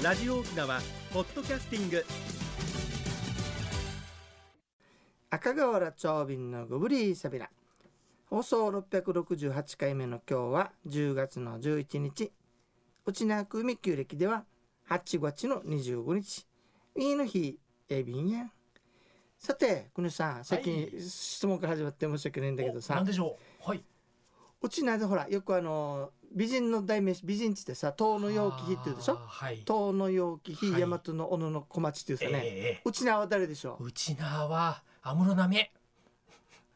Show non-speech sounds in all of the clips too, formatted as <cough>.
ラジオ沖縄ポッドキャスティング。赤瓦長瓶のグブリーサビラ。放送668回目の今日は10月の11日。内縄組旧暦では8月の25日。いいの日エビンや。さて国さんさっきに質問から始まって申し訳ないんだけどさ、なんでしょう。はい。うちなでほらよくあの美人の代名詞美人地ってさ遠の陽気日って言うでしょ？はい。遠の陽気日、はい。大和の小野の小町っていうさね、ええうちなは誰でしょう？うちなは安室奈美恵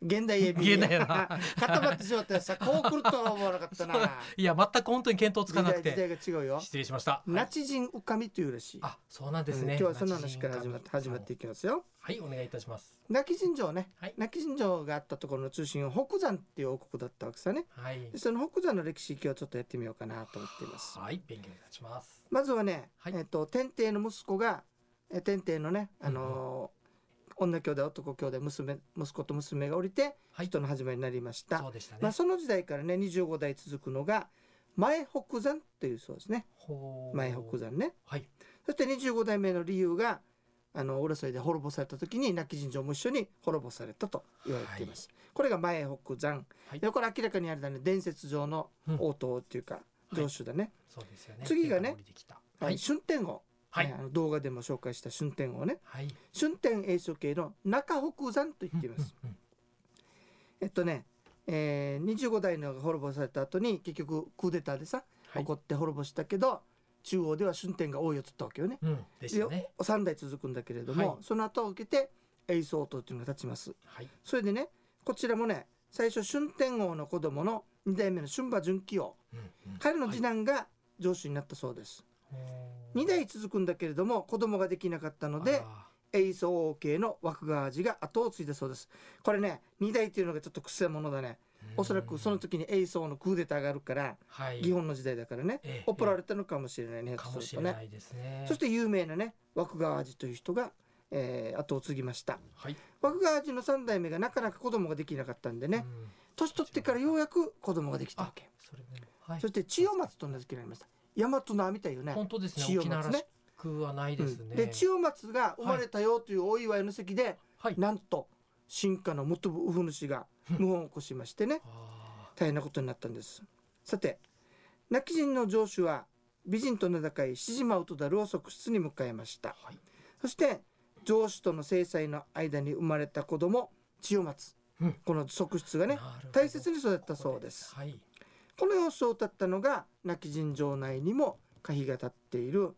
現代エビ。現代やな。<laughs> 固まってしまったらさこう来るとは思わなかったな。いや全く本当に見当つかなく時代て時代が違うよ。失礼しました。ナチ人うかみというらしい、あそうなんですね、うん今日はその話から始まって始まっていきますよ。はいお願いいたします。亡き神城ね、はい。亡き神城があったところの中心は北山っていう王国だったわけさね。はい。でその北山の歴史今日はちょっとやってみようかなと思っています。はい勉強いたします。まずはね、はい。えっ、と天帝の息子がえ天帝のねあのー女兄弟男兄弟娘息子と娘が降りてはい。人の始まりになりました、そうでしたね、まあ、その時代からね25代続くのが前北山というそうですね。前北山ね。はい。そして25代目の理由があの浦添で滅ぼされた時に亡き神城も一緒に滅ぼされたと言われています、これが前北山、はい。でこれ明らかにあれだね伝説上のうん。王党っていうか城主だね、そうですよね。次がねははいい。春天王、はい。ねあの動画でも紹介した春天王ね。はい。春天英書系の中北山と言っています、うんうんえっとね、えー、25代のが滅ぼされた後に結局クーデターでさ、はい。起こって滅ぼしたけど中央では春天が王位を取ったわけよね。うんでね。3代続くんだけれども、はい。その後を受けて永宗王っていうのが立ちます。はい。それでねこちらもね最初春天王の子供の2代目の春馬純喜王。うんうん。彼の次男が城主になったそうです、2代続くんだけれども子供ができなかったのであ永宗王系の枠川寺が後を継いだそうです。これね2代っていうのがちょっと癖者だね。ーおそらくその時に永宗のクーデターがあるからはい。祇園の時代だからね。ええ怒られたのかもしれないねかひょっとするとね。ね。そして有名なね枠川寺という人が、えー後を継ぎました。はい。枠川寺の3代目がなかなか子供ができなかったんでね、うん。年取ってからようやく子供ができたわあけそれもはい。そして千代松と名付けられました大和の網というね。本当ですね。千代松ね。らしくはないですね、うん。で千代松が生まれたよというお祝いの席で、はい。なんと進化の元部ウフ主が謀反を起こしましてね。<laughs> あ大変なことになったんです。さて亡き人の城主は美人と名高い七島ウトダルを側室に迎えました。ーはい。そして城主との制裁の間に生まれた子供千代松、うん。この側室がね大切に育ったそうです。はいこの様子を歌ったのが亡き人城内にも歌碑が立っている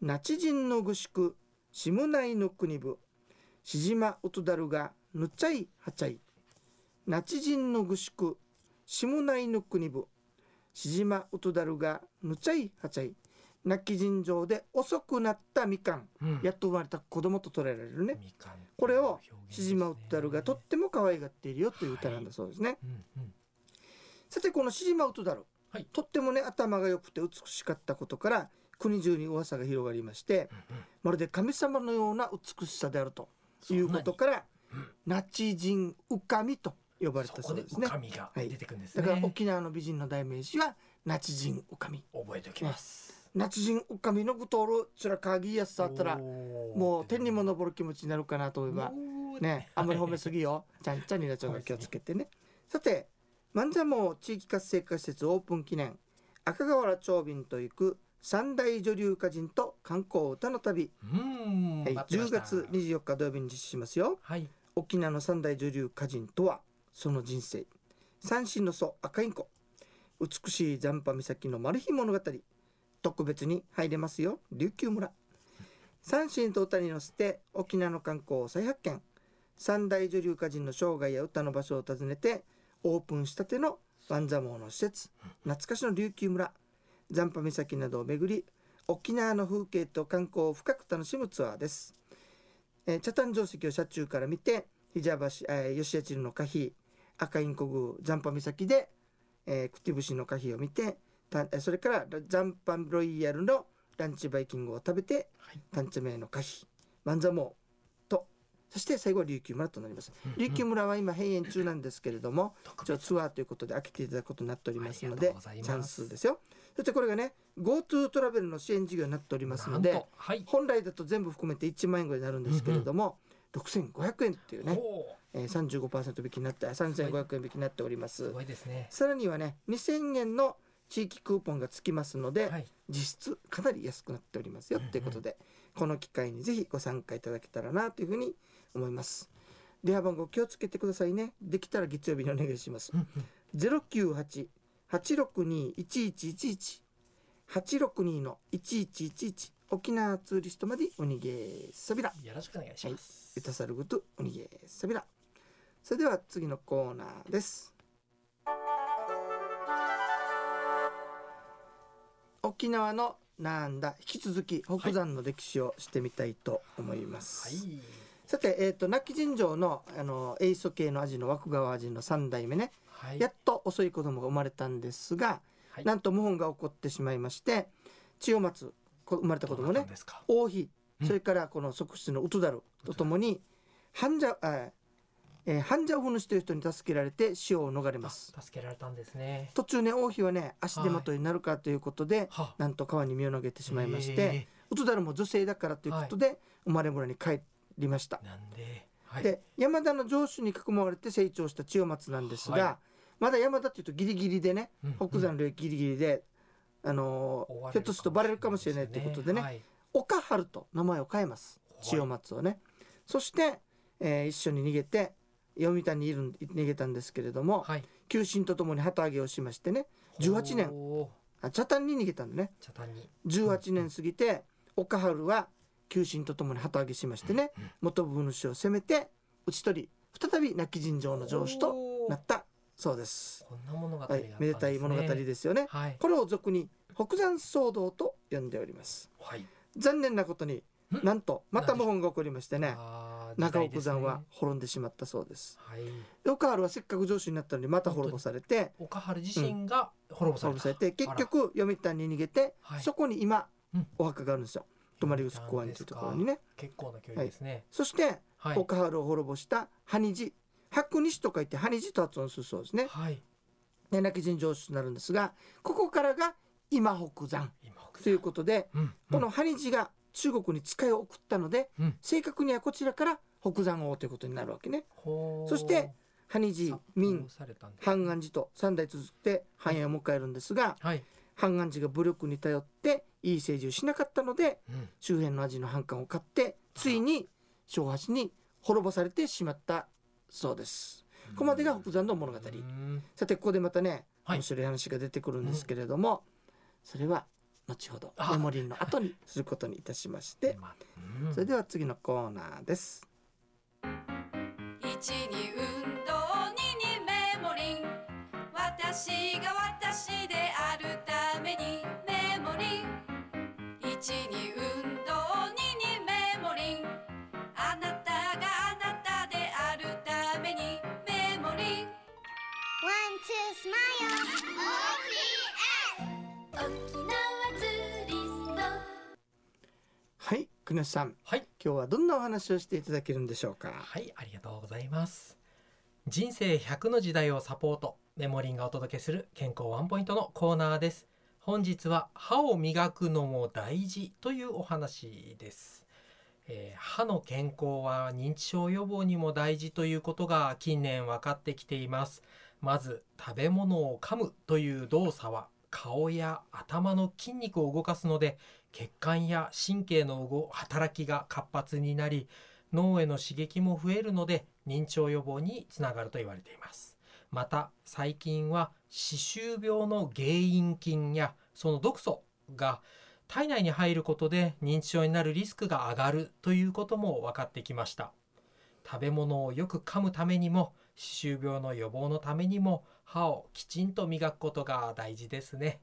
那智人の具宿下内の国部しじまうとだるがぬちゃいはちゃい。那智人の具宿下内の国部しじまうとだるがぬちゃいはちゃい。亡き人城で遅くなったみかんうん。やっと生まれた子供と捉えられるね。みかんこれをしじまうとだるがとっても可愛がっているよという歌なんだそうですね、うんうんさてこのしじまうとだる、はい。とってもね頭が良くて美しかったことから国中に噂が広がりましてうんうん。まるで神様のような美しさであるということからうん。ナチ人ウカミと呼ばれたそうですね。神がはい。出てくるんですね、だから沖縄の美人の代名詞はナチ人ウカミ。覚えておきます、ナチ人ウカミのグトールちらかぎやすさあったらもう天にも昇る気持ちになるかなと思えばねあんまり褒めすぎよ。ちゃんちゃんになっちゃうから気をつけてね。さて万座も地域活性化施設オープン記念。赤瓦長瓶と行く三大女流歌人と観光歌の旅、はい、10待ってました。月24日土曜日に実施しますよ。はい。沖縄の三大女流歌人とはその人生。三神の祖赤インコ。美しい残波岬のマル秘物語。特別に入れますよ。琉球村。三神と歌に乗せて沖縄の観光を再発見。三大女流歌人の生涯や歌の場所を訪ねてオープンしたての万座網の施設。懐かしの琉球村。残波岬などを巡り沖縄の風景と観光を深く楽しむツアーです、えー、茶炭定石を車中から見てヒジャバシ、えー、吉谷地の歌碑赤インコ宮残波岬で、えー、クティブシの歌碑を見てたえーそれから残波ロイヤルのランチバイキングを食べてはい。単茶名の歌碑万座網とそして最後は琉球村となります。うんうん。琉球村は今閉園中なんですけれども特別。一応ツアーということで開けていただくことになっておりますのでチャンスですよ。そしてこれがね GoTo トラベルの支援事業になっておりますのでとはい。本来だと全部含めて1万円ぐらいになるんですけれども、6500円っていうね、ほえー、35%引きになって3500円引きになっております。うすすね。さらにはね2000円の地域クーポンがつきますので、はい。実質かなり安くなっておりますよっていうことで、この機会にぜひご参加いただけたらなというふうに思います電話番号気をつけてくださいね。できたら月曜日にお願いします。うんうん。098-862-1111 862の1111沖縄ツーリストまでおにげさびら。よろしくお願いします。ゆたさるぐとおにげさびら。それでは次のコーナーです。沖縄のなんだ。引き続き北山の歴史をしてみたいと思います、はいさて、えー、と亡き尋常のあのエイソ系の味の枠川味の3代目ね、はい。やっと遅い子供が生まれたんですが、はい。なんと謀反が起こってしまいまして千代松こ生まれた子供ね。王妃うん。それからこの側室のウトダルとともに半者あえー半者をふぬしという人に助けられて死を逃れます。あ助けられたんですね。途中ね王妃はね足手まといになるかということで、はなんと川に身を投げてしまいまして、えウトダルも女性だからということで、生まれ村に帰りました。ーなんで？はい。で山田の城主に囲まれて成長した千代松なんですが、はまだ山田っていうとギリギリでねうん北山領域ギリギリで、あのーひょっとするとバレるかもしれないということでね、はい。岡春と名前を変えます。はい。千代松をね、そして、えー一緒に逃げて読谷にいるん逃げたんですけれども、はい。旧臣とともに旗揚げをしましてね18年。あ茶谷に逃げたんだね。茶谷。に18年過ぎて岡春は旧臣とともに旗揚げしましてね元部主を攻めて討ち取り再び亡き尋常の城主となったそうです。こんな物語ね。はい、めでたい物語ですよね。はい。これを俗に北山騒動と呼んでおります。はい。残念なことに、ん。なんとまた謀反が起こりましてね、中奥山は滅んでしまったそうです。はい。岡春はせっかく城主になったのにまた滅ぼされて、岡春自身が滅ぼされた。滅ぼされて結局読谷に逃げて、はい。そこに今うん。お墓があるんですよ。泊まり薄公園というところにね。結構な距離ですね。そしてはい。岡春を滅ぼした埴寺白西と書いて埴寺と発音するそうですね。はい。き尋常主になるんですがここからが今北山。ということで、うんこの埴寺が中国に使いを送ったので、うん。正確にはこちらから北山王ということになるわけね。ほうそして埴寺明殺されたんだ。半安寺と三代続いて繁栄を迎えるんですがはい半安寺が武力に頼っていい政治をしなかったのでうん。周辺の味の反感を買ってついに正八に滅ぼされてしまったそうです。ここまでが北山の物語。うん。さてここでまたねはい。面白い話が出てくるんですけれども、それは後ほどあ。メモリーの後にすることにいたしまして。それでは次のコーナーです。私が私であるためにメモリン一に運動二にメモリンあなたがあなたであるためにメモリン One, two, smile. OPS. 沖縄ツーリストはい、くねさん、はい今日はどんなお話をしていただけるんでしょうか？はい、ありがとうございます。人生100の時代をサポート、メモリンがお届けする健康ワンポイントのコーナーです。本日は歯を磨くのも大事というお話です。えー歯の健康は認知症予防にも大事ということが近年分かってきています。まず食べ物を噛むという動作は顔や頭の筋肉を動かすので血管や神経の動働きが活発になり脳への刺激も増えるので認知症予防につながると言われていますまた最近は歯周病の原因菌やその毒素が体内に入ることで認知症になるリスクが上がるということも分かってきました。食べ物をよく噛むためにも歯周病の予防のためにも歯をきちんと磨くことが大事ですね、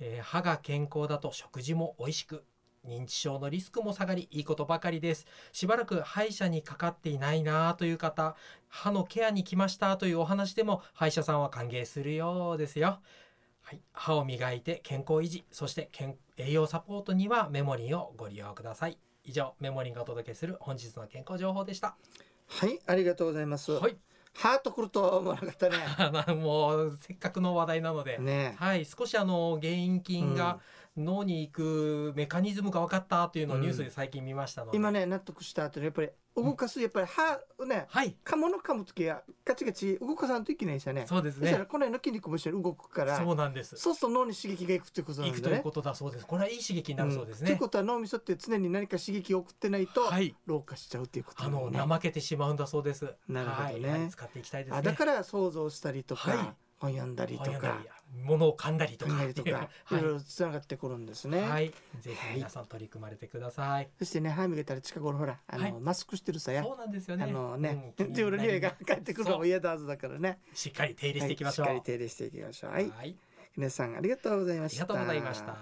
えー歯が健康だと食事も美味しく認知症のリスクも下がりいいことばかりです。しばらく歯医者にかかっていないなという方歯のケアに来ましたというお話でも歯医者さんは歓迎するようですよ。はい、歯を磨いて健康維持そして健栄養サポートにはメモリンをご利用ください。以上メモリンがお届けする本日の健康情報でした。はい、ありがとうございます。はい。ハートくるとは思わなかったね。<laughs> まあもうせっかくの話題なので、ねはい、少しあの原因菌が脳に行くメカニズムが分かったというのをニュースで最近見ましたので、今ね納得した後にやっぱり動かすやっぱり歯ねはい。噛むの噛む時はガチガチ動かさんといけないですよね。そうですね。この辺の筋肉も一緒に動くからそうなんです。そうすると脳に刺激がいくってことなんだね。行くということだそうです。これはいい刺激になるそうですね。ん。という、ことは脳みそって常に何か刺激を送ってないとはい。老化しちゃうっていうことあの怠けてしまうんだそうです。なるほどね。はい。はい使っていきたいですね。あだから想像したりとか、はい。本読んだりとか本読んだり物を噛んだりとか <laughs> い。いろいろつながってくるんですね、はい、ぜひ皆さん取り組まれてください。そしてね歯磨いたら近頃ほらあの、はい。マスクしてるさや。そうなんですよね。あのね、うん自分の匂いが <laughs> 返ってくるのも嫌だはずだからね。しっかり手入れしていきましょう。はい、しっかり手入れしていきましょう。はい。はい。皆さんありがとうございました。ありがとうございました。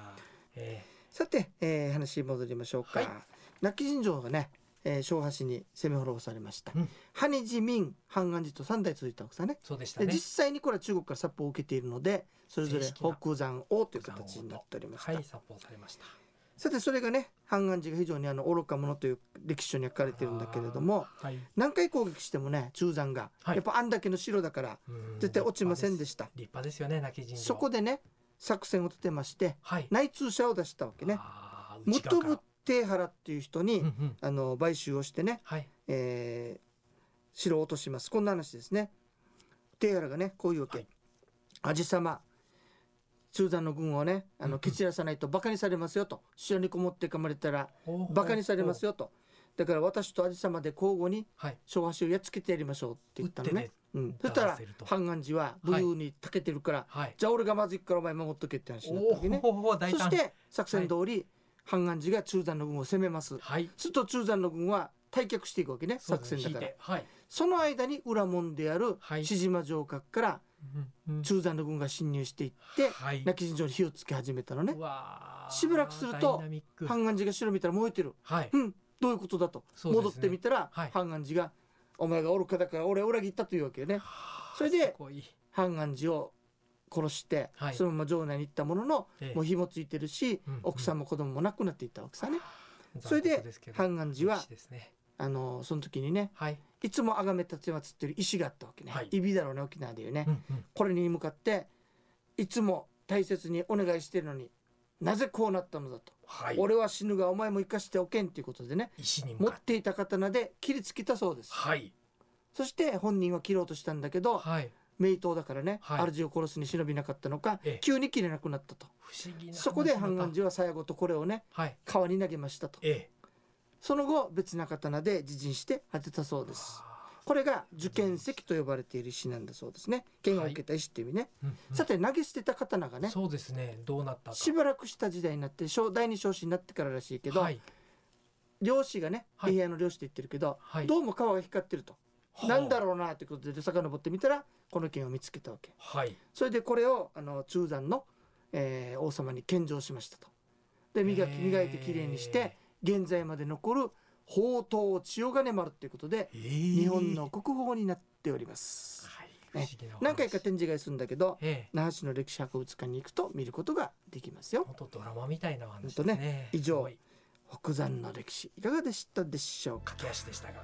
えさて、えー話戻りましょうか、はい。亡き人城がね、えー、昭和市に攻め滅ぼされました、うん。羽地民半安寺と三代続いたわけさね。ーそうでしたね。で実。際にこれは中国から殺法を受けているのでそれぞれ北山王という形になっておりました、はい、されました。さてそれがね半安寺が非常にあの愚か者という歴史書に書かれてるんだけれどもはい。何回攻撃してもね中山が、はい。やっぱあんだけの城だからうん。絶対落ちませんでした。立派ですよね、泣き人そこでね作戦を立てましてはい。内通者を出したわけね。あームトブ内側からテハラっていう人に、うんうん。あの買収をしてね、はい。えー城を落とします。こんな話ですね。テーハラがねこういうわけ、はい。アジ様中山の軍をねあの蹴散らさないとバカにされますよと。城にこもって噛まれたらバカにされますよ。よと。だから私とアジ様で交互にはい。昭和氏をやっつけてやりましょうって言ったのね。ねうん、そしたら半安寺は武勇に長けてるから、はい。じゃあ俺がまずいからお前守っとけって話になったわけね。そして作戦通り、半安寺が中山の軍を攻めます。はい。すると中山の軍は退却していくわけね作戦だから。はい。その間に裏門であるはい。志島城郭から中山の軍が侵入していってはい。亡き陣城に火をつけ始めたのね。しばらくするとダイナミック。半安寺が城見たら燃えてる。はい。うん。どういうことだと、ね。戻ってみたら、はい。半安寺がお前が愚かだから俺を裏切ったというわけよね。それですごい。半安寺を殺して、はい。そのまま城内に行ったものの、ええ。もう火もついてるし、うんうん。奥さんも子供も亡くなっていったわけさね。それ残で酷すけど半安寺はね。あのその時にねはい。いつも崇め立てまつってる石があったわけね、はい。イビだろうね沖縄でいうね、うんうん。これに向かっていつも大切にお願いしてるのになぜこうなったのだと、はい。俺は死ぬがお前も生かしておけんということでね。持っていた刀で切りつけたそうです。はい。そして本人は切ろうとしたんだけどはい。名刀だからね、はい。主を殺すに忍びなかったのか、ええ。急に切れなくなったと。不思議な話そこでまた半安寺は最後とこれをねはい。川に投げましたと。ええ。その後別な刀で自陣して当てたそうです。これが受験石と呼ばれている石なんだそうですね。剣を受けた石っていう意味ね、うんうんさて投げ捨てた刀がねそうですね。どうなったか。しばらくした時代になって小第二少子になってかららしいけど、はい。漁師がねはい。部屋の漁師って言ってるけど、はい。どうも川が光ってると、はあなんだろうなってことで遡ってみたらこの剣を見つけたわけ。はい。それでこれをあの中山の、えー王様に献上しましたと。で磨き磨いてきれいにして現在まで残る宝刀千代金丸ということでええ日本の国宝になっております、はい。不ね何回か展示会するんだけどええ。那覇市の歴史博物館に行くと見ることができますよ。本当ドラマみたいなお話ですほんとね。以上北山の歴史いかがでしたでしょうか？駆け足でしたが。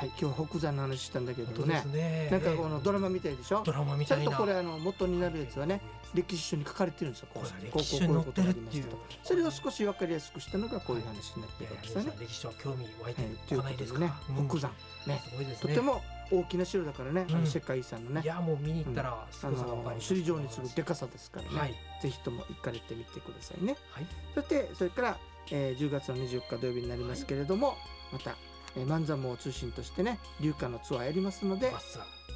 はい。はい今日は北山の話したんだけどね。すね。なんかええこのドラマみたいでしょ？ドラマみちゃん。とこれあの元になるやつはね歴史書に書かれてるんですよ。ここ歴史書に載ってるっていう。それを少し分かりやすくしたのがこういう話になってえるわけですよね。歴史書興味湧いてこない。ですか。ことでねうん北山。ね。とても大きな城だからね、あうん。の世界遺産のね。いやもう見に行ったらすあごさがわかります。の首里城に次ぐでかさですからね、はい。ぜひとも行かれてみてくださいね。はい。そしてそれから、えー10月の24日土曜日になりますけれども、また、えー、万座網を中心としてね流花のツアーやりますので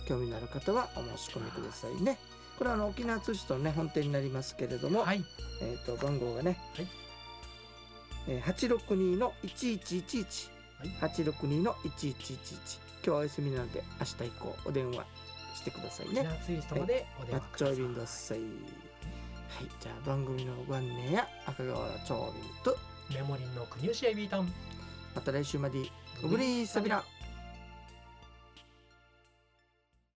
興味のある方はお申し込みくださいね。これはあの沖縄通信のね本店になりますけれども、はい。えー、と番号がね、はい。えー、862の1111はい。862の1111今日はお休みなので明日以降お電話してくださいね。沖縄ツイストまでお電マ話ください。ッチョイビンドッサイはい。じゃあ番組のご案内や赤瓦町便とメモリンの国吉エビータン。また来週まで小栗さびら